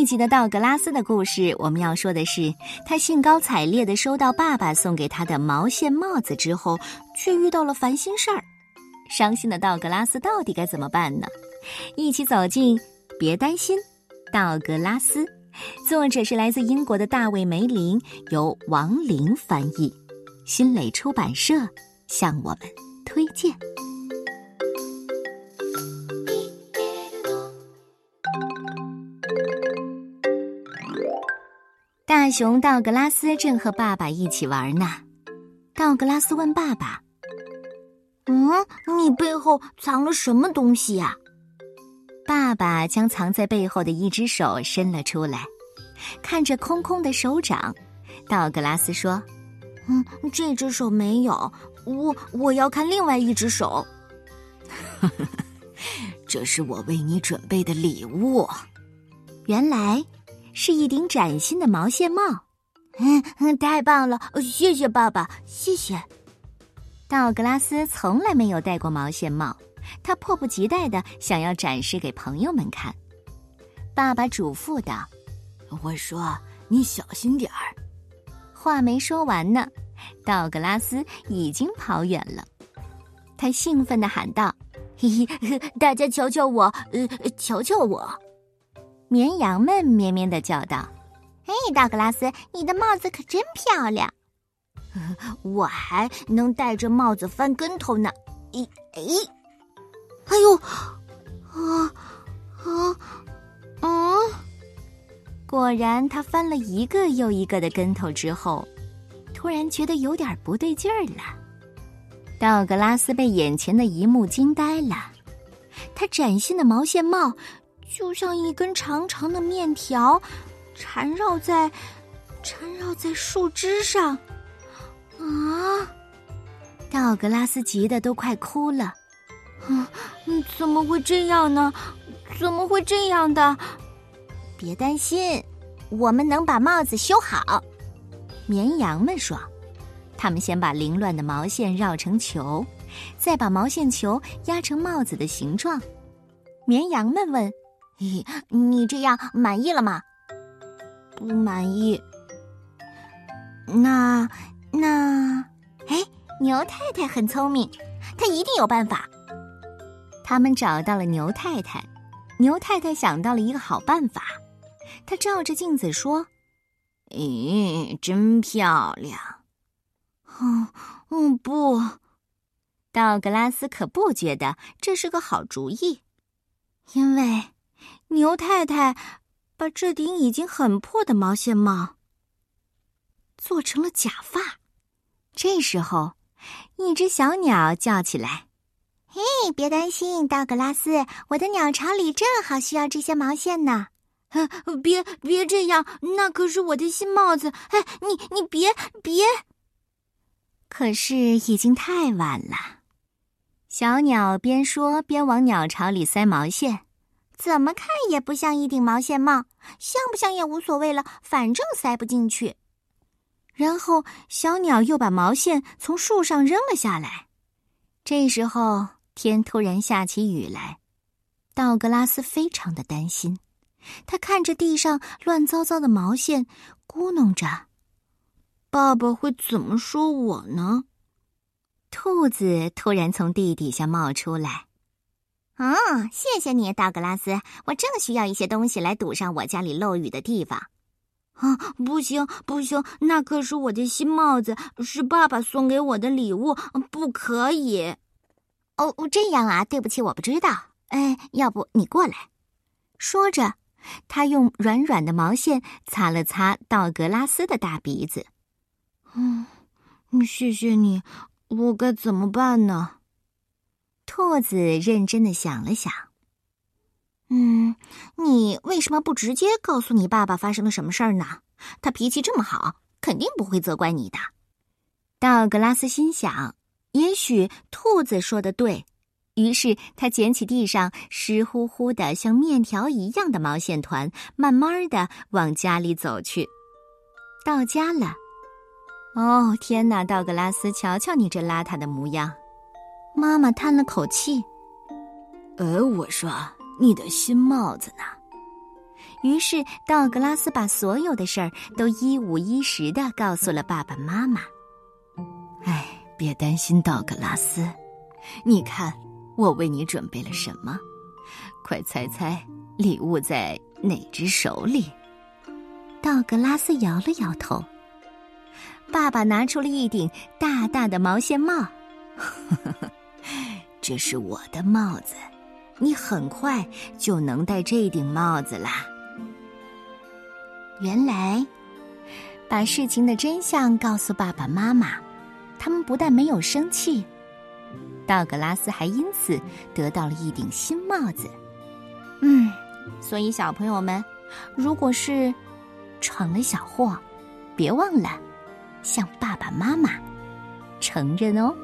一集的道格拉斯的故事，我们要说的是，他兴高采烈的收到爸爸送给他的毛线帽子之后，却遇到了烦心事儿。伤心的道格拉斯到底该怎么办呢？一起走进，别担心，道格拉斯。作者是来自英国的大卫梅林，由王林翻译，新蕾出版社向我们推荐。大熊道格拉斯正和爸爸一起玩呢。道格拉斯问爸爸：“嗯，你背后藏了什么东西呀？”爸爸将藏在背后的一只手伸了出来，看着空空的手掌，道格拉斯说：“嗯，这只手没有，我我要看另外一只手。”这是我为你准备的礼物。原来。是一顶崭新的毛线帽，嗯，太棒了！谢谢爸爸，谢谢。道格拉斯从来没有戴过毛线帽，他迫不及待的想要展示给朋友们看。爸爸嘱咐道：“我说你小心点儿。”话没说完呢，道格拉斯已经跑远了。他兴奋的喊道：“嘿嘿，大家瞧瞧我，呃，瞧瞧我！”绵羊们咩咩的叫道：“嘿，道格拉斯，你的帽子可真漂亮！我还能戴着帽子翻跟头呢！咦，哎，哎呦，啊啊啊！果然，他翻了一个又一个的跟头之后，突然觉得有点不对劲儿了。道格拉斯被眼前的一幕惊呆了，他崭新的毛线帽。就像一根长长的面条，缠绕在缠绕在树枝上，啊！道格拉斯急得都快哭了。嗯，怎么会这样呢？怎么会这样的？别担心，我们能把帽子修好。绵羊们说：“他们先把凌乱的毛线绕成球，再把毛线球压成帽子的形状。”绵羊们问。咦，你这样满意了吗？不满意。那那，哎，牛太太很聪明，她一定有办法。他们找到了牛太太，牛太太想到了一个好办法。她照着镜子说：“咦，真漂亮。”嗯嗯，不，道格拉斯可不觉得这是个好主意，因为。牛太太把这顶已经很破的毛线帽做成了假发。这时候，一只小鸟叫起来：“嘿，别担心，道格拉斯，我的鸟巢里正好需要这些毛线呢。”“别别这样，那可是我的新帽子。”“哎，你你别别！”可是已经太晚了。小鸟边说边往鸟巢里塞毛线。怎么看也不像一顶毛线帽，像不像也无所谓了，反正塞不进去。然后小鸟又把毛线从树上扔了下来。这时候天突然下起雨来，道格拉斯非常的担心。他看着地上乱糟糟的毛线，咕哝着：“爸爸会怎么说我呢？”兔子突然从地底下冒出来。哦，谢谢你，道格拉斯。我正需要一些东西来堵上我家里漏雨的地方。啊，不行不行，那可是我的新帽子，是爸爸送给我的礼物，不可以。哦，这样啊，对不起，我不知道。哎，要不你过来。说着，他用软软的毛线擦了擦道格拉斯的大鼻子。嗯，谢谢你，我该怎么办呢？兔子认真的想了想，嗯，你为什么不直接告诉你爸爸发生了什么事儿呢？他脾气这么好，肯定不会责怪你的。道格拉斯心想，也许兔子说的对，于是他捡起地上湿乎乎的像面条一样的毛线团，慢慢的往家里走去。到家了，哦天哪，道格拉斯，瞧瞧你这邋遢的模样。妈妈叹了口气：“呃，我说你的新帽子呢？”于是，道格拉斯把所有的事儿都一五一十的告诉了爸爸妈妈。哎，别担心，道格拉斯，你看我为你准备了什么？快猜猜，礼物在哪只手里？道格拉斯摇了摇头。爸爸拿出了一顶大大的毛线帽，这是我的帽子，你很快就能戴这顶帽子啦。原来，把事情的真相告诉爸爸妈妈，他们不但没有生气，道格拉斯还因此得到了一顶新帽子。嗯，所以小朋友们，如果是闯了小祸，别忘了。向爸爸妈妈承认哦。